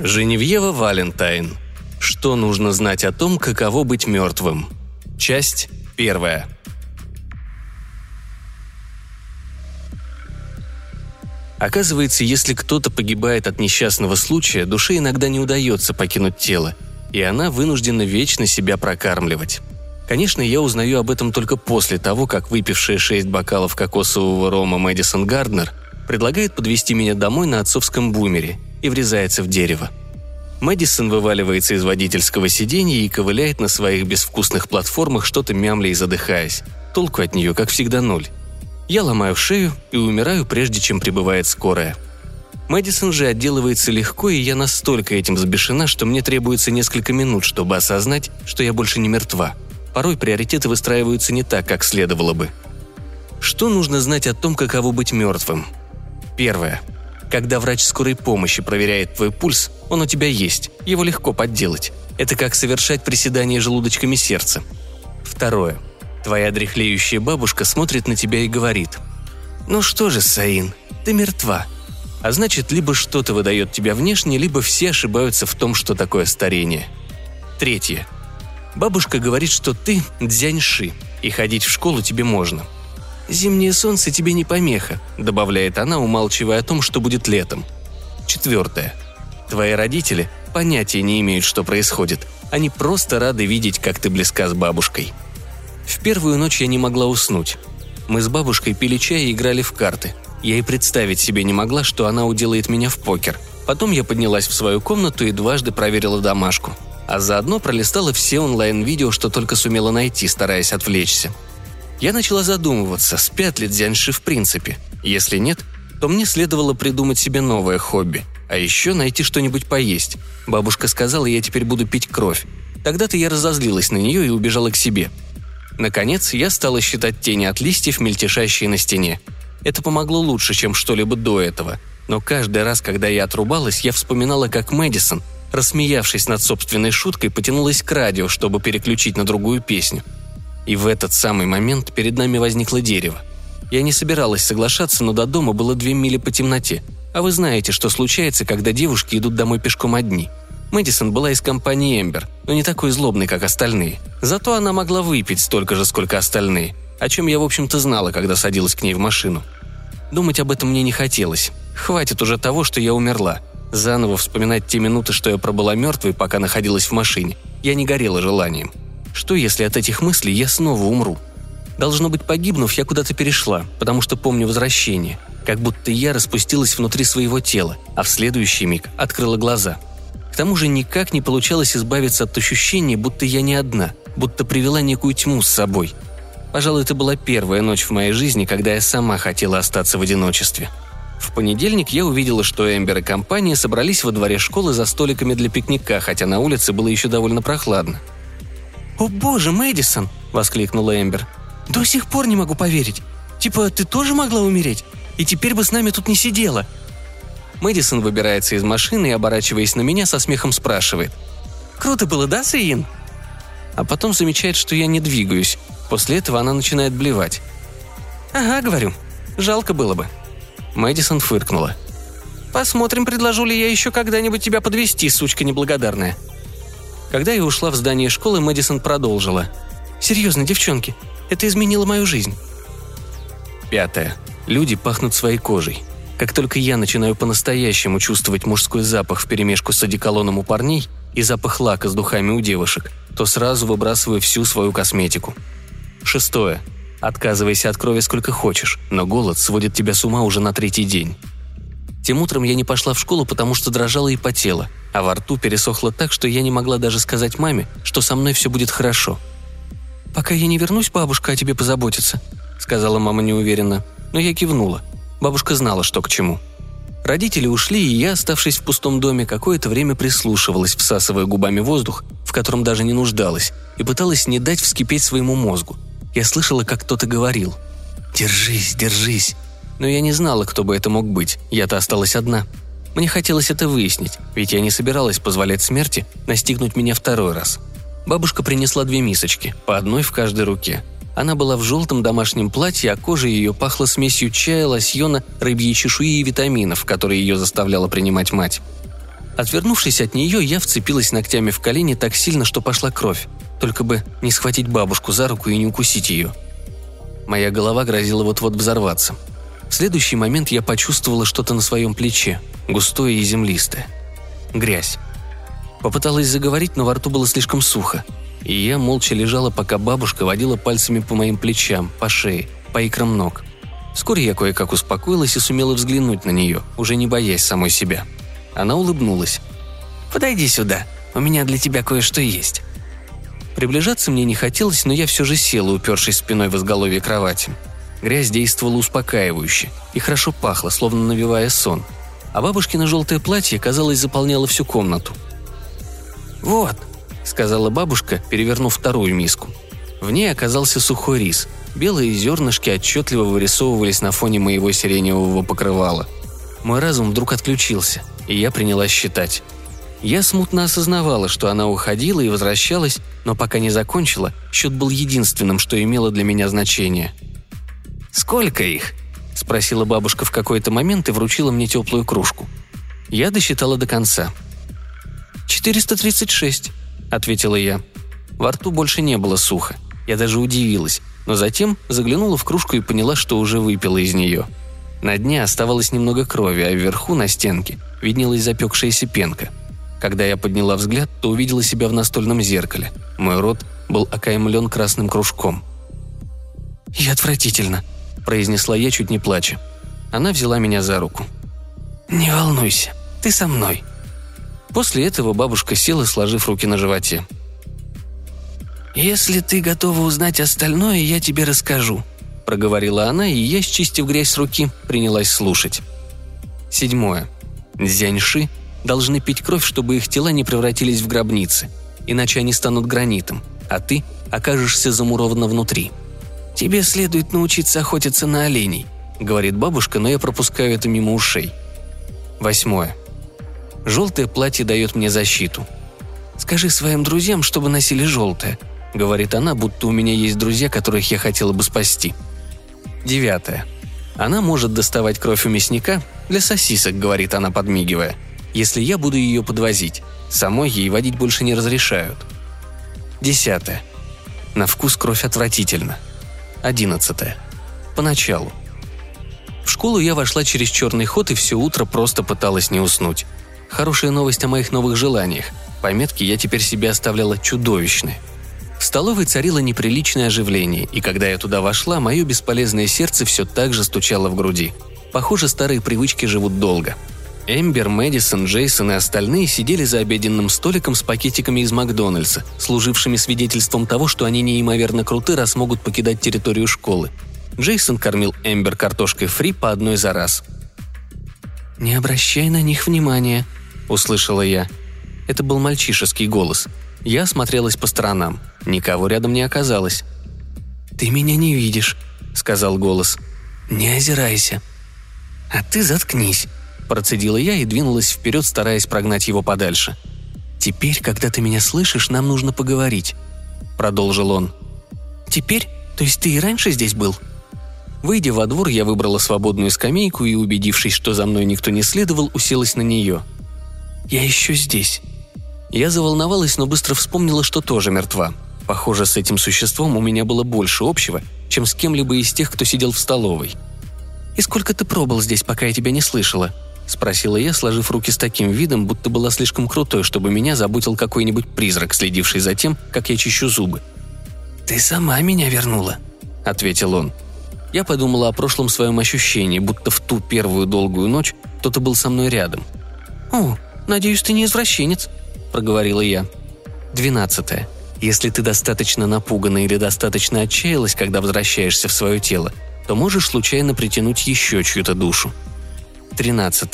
Женевьева Валентайн. Что нужно знать о том, каково быть мертвым? Часть первая. Оказывается, если кто-то погибает от несчастного случая, душе иногда не удается покинуть тело, и она вынуждена вечно себя прокармливать. Конечно, я узнаю об этом только после того, как выпившая шесть бокалов кокосового рома Мэдисон Гарднер предлагает подвести меня домой на отцовском бумере и врезается в дерево. Мэдисон вываливается из водительского сиденья и ковыляет на своих безвкусных платформах, что-то мямля и задыхаясь. Толку от нее, как всегда, ноль. Я ломаю шею и умираю, прежде чем прибывает скорая. Мэдисон же отделывается легко, и я настолько этим взбешена, что мне требуется несколько минут, чтобы осознать, что я больше не мертва. Порой приоритеты выстраиваются не так, как следовало бы. Что нужно знать о том, каково быть мертвым? Первое. Когда врач скорой помощи проверяет твой пульс, он у тебя есть, его легко подделать. Это как совершать приседание желудочками сердца. Второе. Твоя дряхлеющая бабушка смотрит на тебя и говорит. «Ну что же, Саин, ты мертва». А значит, либо что-то выдает тебя внешне, либо все ошибаются в том, что такое старение. Третье. Бабушка говорит, что ты дзяньши, и ходить в школу тебе можно – «Зимнее солнце тебе не помеха», — добавляет она, умалчивая о том, что будет летом. Четвертое. Твои родители понятия не имеют, что происходит. Они просто рады видеть, как ты близка с бабушкой. В первую ночь я не могла уснуть. Мы с бабушкой пили чай и играли в карты. Я и представить себе не могла, что она уделает меня в покер. Потом я поднялась в свою комнату и дважды проверила домашку. А заодно пролистала все онлайн-видео, что только сумела найти, стараясь отвлечься. Я начала задумываться, спят ли дзяньши в принципе. Если нет, то мне следовало придумать себе новое хобби. А еще найти что-нибудь поесть. Бабушка сказала, я теперь буду пить кровь. Тогда-то я разозлилась на нее и убежала к себе. Наконец, я стала считать тени от листьев, мельтешащие на стене. Это помогло лучше, чем что-либо до этого. Но каждый раз, когда я отрубалась, я вспоминала, как Мэдисон, рассмеявшись над собственной шуткой, потянулась к радио, чтобы переключить на другую песню – и в этот самый момент перед нами возникло дерево. Я не собиралась соглашаться, но до дома было две мили по темноте. А вы знаете, что случается, когда девушки идут домой пешком одни. Мэдисон была из компании Эмбер, но не такой злобной, как остальные. Зато она могла выпить столько же, сколько остальные, о чем я, в общем-то, знала, когда садилась к ней в машину. Думать об этом мне не хотелось. Хватит уже того, что я умерла. Заново вспоминать те минуты, что я пробыла мертвой, пока находилась в машине. Я не горела желанием. Что, если от этих мыслей я снова умру? Должно быть, погибнув, я куда-то перешла, потому что помню возвращение. Как будто я распустилась внутри своего тела, а в следующий миг открыла глаза. К тому же никак не получалось избавиться от ощущения, будто я не одна, будто привела некую тьму с собой. Пожалуй, это была первая ночь в моей жизни, когда я сама хотела остаться в одиночестве. В понедельник я увидела, что Эмбер и компания собрались во дворе школы за столиками для пикника, хотя на улице было еще довольно прохладно. «О боже, Мэдисон!» – воскликнула Эмбер. «До сих пор не могу поверить. Типа, ты тоже могла умереть? И теперь бы с нами тут не сидела». Мэдисон выбирается из машины и, оборачиваясь на меня, со смехом спрашивает. «Круто было, да, Сейин?» А потом замечает, что я не двигаюсь. После этого она начинает блевать. «Ага, говорю. Жалко было бы». Мэдисон фыркнула. «Посмотрим, предложу ли я еще когда-нибудь тебя подвести, сучка неблагодарная», когда я ушла в здание школы, Мэдисон продолжила. «Серьезно, девчонки, это изменило мою жизнь». Пятое. Люди пахнут своей кожей. Как только я начинаю по-настоящему чувствовать мужской запах вперемешку с одеколоном у парней и запах лака с духами у девушек, то сразу выбрасываю всю свою косметику. Шестое. Отказывайся от крови сколько хочешь, но голод сводит тебя с ума уже на третий день. Тем утром я не пошла в школу, потому что дрожала и потела, а во рту пересохло так, что я не могла даже сказать маме, что со мной все будет хорошо. «Пока я не вернусь, бабушка о тебе позаботится», — сказала мама неуверенно. Но я кивнула. Бабушка знала, что к чему. Родители ушли, и я, оставшись в пустом доме, какое-то время прислушивалась, всасывая губами воздух, в котором даже не нуждалась, и пыталась не дать вскипеть своему мозгу. Я слышала, как кто-то говорил. «Держись, держись». Но я не знала, кто бы это мог быть. Я-то осталась одна. Мне хотелось это выяснить, ведь я не собиралась позволять смерти настигнуть меня второй раз. Бабушка принесла две мисочки, по одной в каждой руке. Она была в желтом домашнем платье, а кожа ее пахла смесью чая, лосьона, рыбьей чешуи и витаминов, которые ее заставляла принимать мать. Отвернувшись от нее, я вцепилась ногтями в колени так сильно, что пошла кровь. Только бы не схватить бабушку за руку и не укусить ее. Моя голова грозила вот-вот взорваться. В следующий момент я почувствовала что-то на своем плече, густое и землистое. Грязь. Попыталась заговорить, но во рту было слишком сухо. И я молча лежала, пока бабушка водила пальцами по моим плечам, по шее, по икрам ног. Вскоре я кое-как успокоилась и сумела взглянуть на нее, уже не боясь самой себя. Она улыбнулась. «Подойди сюда, у меня для тебя кое-что есть». Приближаться мне не хотелось, но я все же села, упершись спиной в изголовье кровати. Грязь действовала успокаивающе и хорошо пахло, словно навевая сон. А бабушкино желтое платье, казалось, заполняло всю комнату. «Вот», — сказала бабушка, перевернув вторую миску. В ней оказался сухой рис. Белые зернышки отчетливо вырисовывались на фоне моего сиреневого покрывала. Мой разум вдруг отключился, и я принялась считать. Я смутно осознавала, что она уходила и возвращалась, но пока не закончила, счет был единственным, что имело для меня значение. «Сколько их?» – спросила бабушка в какой-то момент и вручила мне теплую кружку. Я досчитала до конца. «436», – ответила я. Во рту больше не было сухо. Я даже удивилась, но затем заглянула в кружку и поняла, что уже выпила из нее. На дне оставалось немного крови, а вверху, на стенке, виднелась запекшаяся пенка. Когда я подняла взгляд, то увидела себя в настольном зеркале. Мой рот был окаймлен красным кружком. «И отвратительно», – произнесла я, чуть не плача. Она взяла меня за руку. «Не волнуйся, ты со мной». После этого бабушка села, сложив руки на животе. «Если ты готова узнать остальное, я тебе расскажу», – проговорила она, и я, счистив грязь с руки, принялась слушать. Седьмое. Дзяньши должны пить кровь, чтобы их тела не превратились в гробницы, иначе они станут гранитом, а ты окажешься замурована внутри. «Тебе следует научиться охотиться на оленей», — говорит бабушка, но я пропускаю это мимо ушей. Восьмое. Желтое платье дает мне защиту. «Скажи своим друзьям, чтобы носили желтое», — говорит она, будто у меня есть друзья, которых я хотела бы спасти. Девятое. Она может доставать кровь у мясника для сосисок, говорит она, подмигивая — если я буду ее подвозить. Самой ей водить больше не разрешают. Десятое. На вкус кровь отвратительно. Одиннадцатое. Поначалу. В школу я вошла через черный ход и все утро просто пыталась не уснуть. Хорошая новость о моих новых желаниях. Пометки я теперь себе оставляла чудовищные. В столовой царило неприличное оживление, и когда я туда вошла, мое бесполезное сердце все так же стучало в груди. Похоже, старые привычки живут долго – Эмбер, Мэдисон, Джейсон и остальные сидели за обеденным столиком с пакетиками из Макдональдса, служившими свидетельством того, что они неимоверно круты, раз могут покидать территорию школы. Джейсон кормил Эмбер картошкой фри по одной за раз. «Не обращай на них внимания», — услышала я. Это был мальчишеский голос. Я осмотрелась по сторонам. Никого рядом не оказалось. «Ты меня не видишь», — сказал голос. «Не озирайся». «А ты заткнись», Процедила я и двинулась вперед, стараясь прогнать его подальше. «Теперь, когда ты меня слышишь, нам нужно поговорить», — продолжил он. «Теперь? То есть ты и раньше здесь был?» Выйдя во двор, я выбрала свободную скамейку и, убедившись, что за мной никто не следовал, уселась на нее. «Я еще здесь». Я заволновалась, но быстро вспомнила, что тоже мертва. Похоже, с этим существом у меня было больше общего, чем с кем-либо из тех, кто сидел в столовой. «И сколько ты пробыл здесь, пока я тебя не слышала?» — спросила я, сложив руки с таким видом, будто была слишком крутой, чтобы меня заботил какой-нибудь призрак, следивший за тем, как я чищу зубы. «Ты сама меня вернула», — ответил он. Я подумала о прошлом своем ощущении, будто в ту первую долгую ночь кто-то был со мной рядом. «О, надеюсь, ты не извращенец», — проговорила я. Двенадцатое. Если ты достаточно напугана или достаточно отчаялась, когда возвращаешься в свое тело, то можешь случайно притянуть еще чью-то душу. 13.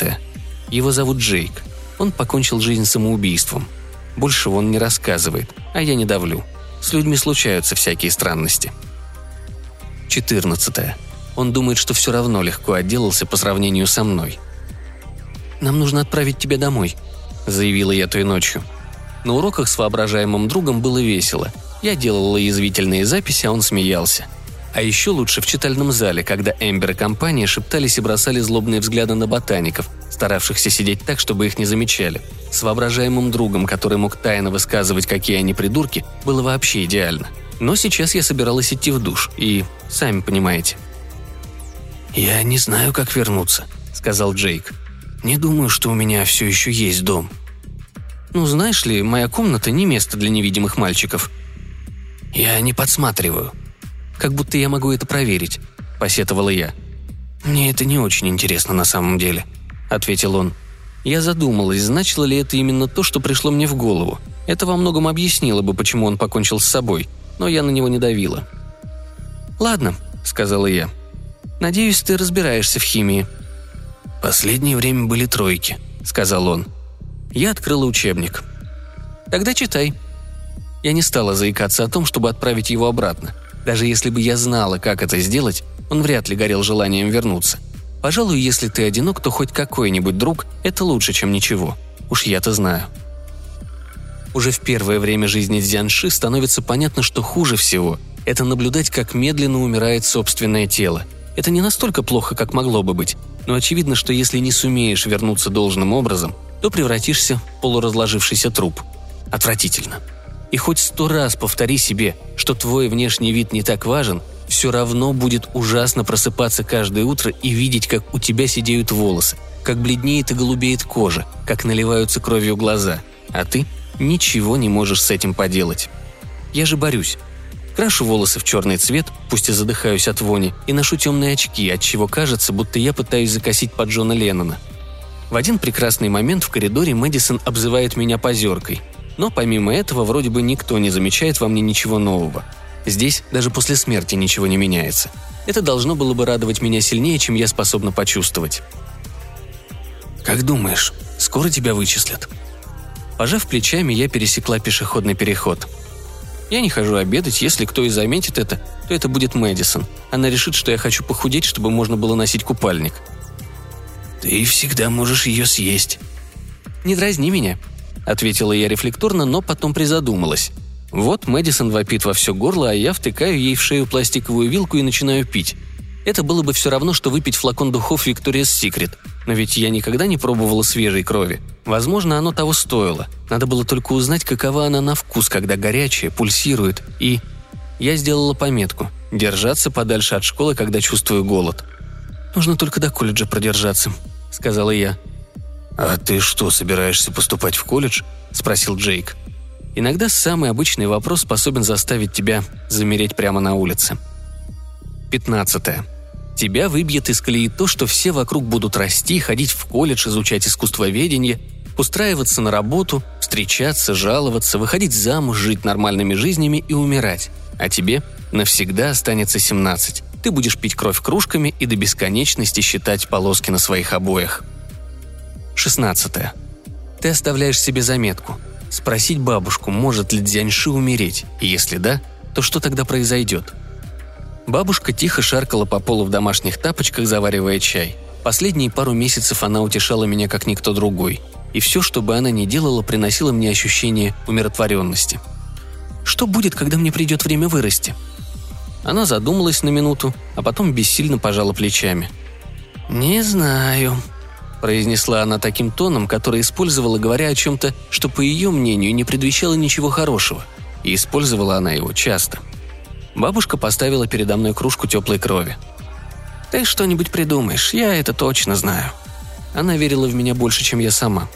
Его зовут Джейк. Он покончил жизнь самоубийством. Больше он не рассказывает, а я не давлю. С людьми случаются всякие странности. 14. Он думает, что все равно легко отделался по сравнению со мной. «Нам нужно отправить тебя домой», — заявила я той ночью. На уроках с воображаемым другом было весело. Я делала язвительные записи, а он смеялся. А еще лучше в читальном зале, когда Эмбер и компания шептались и бросали злобные взгляды на ботаников, старавшихся сидеть так, чтобы их не замечали. С воображаемым другом, который мог тайно высказывать, какие они придурки, было вообще идеально. Но сейчас я собиралась идти в душ, и сами понимаете. «Я не знаю, как вернуться», — сказал Джейк. «Не думаю, что у меня все еще есть дом». «Ну, знаешь ли, моя комната не место для невидимых мальчиков». «Я не подсматриваю». «Как будто я могу это проверить», — посетовала я. «Мне это не очень интересно на самом деле», — ответил он. Я задумалась, значило ли это именно то, что пришло мне в голову. Это во многом объяснило бы, почему он покончил с собой, но я на него не давила. «Ладно», — сказала я. «Надеюсь, ты разбираешься в химии». «Последнее время были тройки», — сказал он. Я открыла учебник. «Тогда читай». Я не стала заикаться о том, чтобы отправить его обратно. Даже если бы я знала, как это сделать, он вряд ли горел желанием вернуться. Пожалуй, если ты одинок, то хоть какой-нибудь друг – это лучше, чем ничего. Уж я-то знаю. Уже в первое время жизни Дзянши становится понятно, что хуже всего – это наблюдать, как медленно умирает собственное тело. Это не настолько плохо, как могло бы быть, но очевидно, что если не сумеешь вернуться должным образом, то превратишься в полуразложившийся труп. Отвратительно. И хоть сто раз повтори себе, что твой внешний вид не так важен, все равно будет ужасно просыпаться каждое утро и видеть, как у тебя сидеют волосы, как бледнеет и голубеет кожа, как наливаются кровью глаза, а ты ничего не можешь с этим поделать. Я же борюсь. Крашу волосы в черный цвет, пусть и задыхаюсь от вони, и ношу темные очки, от чего кажется, будто я пытаюсь закосить под Джона Леннона. В один прекрасный момент в коридоре Мэдисон обзывает меня позеркой. Но помимо этого вроде бы никто не замечает во мне ничего нового. Здесь даже после смерти ничего не меняется. Это должно было бы радовать меня сильнее, чем я способна почувствовать. «Как думаешь, скоро тебя вычислят?» Пожав плечами, я пересекла пешеходный переход. Я не хожу обедать, если кто и заметит это, то это будет Мэдисон. Она решит, что я хочу похудеть, чтобы можно было носить купальник. «Ты всегда можешь ее съесть». «Не дразни меня», — ответила я рефлекторно, но потом призадумалась. Вот Мэдисон вопит во все горло, а я втыкаю ей в шею пластиковую вилку и начинаю пить. Это было бы все равно, что выпить флакон духов Victoria's Secret. Но ведь я никогда не пробовала свежей крови. Возможно, оно того стоило. Надо было только узнать, какова она на вкус, когда горячая, пульсирует. И... Я сделала пометку. Держаться подальше от школы, когда чувствую голод. «Нужно только до колледжа продержаться», — сказала я. «А ты что, собираешься поступать в колледж?» — спросил Джейк. Иногда самый обычный вопрос способен заставить тебя замереть прямо на улице. 15. Тебя выбьет из колеи то, что все вокруг будут расти, ходить в колледж, изучать искусствоведение, устраиваться на работу, встречаться, жаловаться, выходить замуж, жить нормальными жизнями и умирать. А тебе навсегда останется 17. Ты будешь пить кровь кружками и до бесконечности считать полоски на своих обоях. 16. Ты оставляешь себе заметку – Спросить бабушку, может ли Дзяньши умереть, если да, то что тогда произойдет? Бабушка тихо шаркала по полу в домашних тапочках, заваривая чай. Последние пару месяцев она утешала меня как никто другой. И все, что бы она ни делала, приносило мне ощущение умиротворенности. Что будет, когда мне придет время вырасти? Она задумалась на минуту, а потом бессильно пожала плечами. «Не знаю», произнесла она таким тоном, который использовала, говоря о чем-то, что, по ее мнению, не предвещало ничего хорошего. И использовала она его часто. Бабушка поставила передо мной кружку теплой крови. «Ты что-нибудь придумаешь, я это точно знаю». Она верила в меня больше, чем я сама.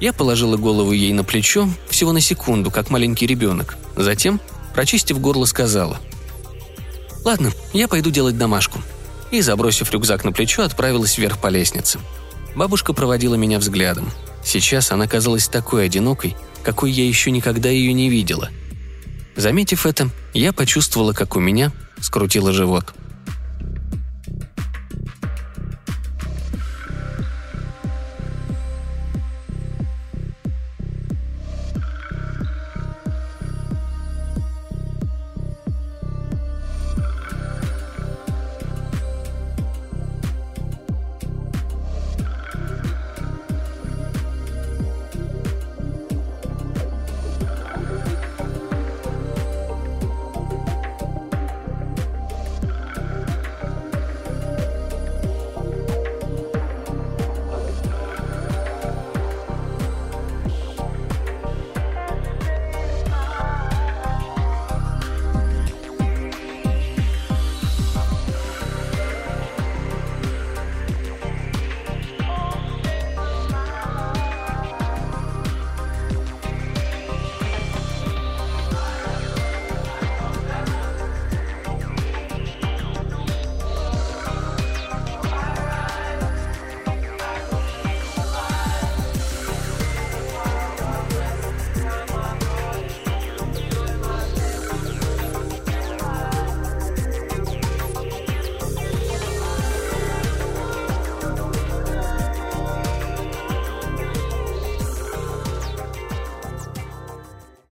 Я положила голову ей на плечо, всего на секунду, как маленький ребенок. Затем, прочистив горло, сказала. «Ладно, я пойду делать домашку». И, забросив рюкзак на плечо, отправилась вверх по лестнице. Бабушка проводила меня взглядом. Сейчас она казалась такой одинокой, какой я еще никогда ее не видела. Заметив это, я почувствовала, как у меня скрутило живот –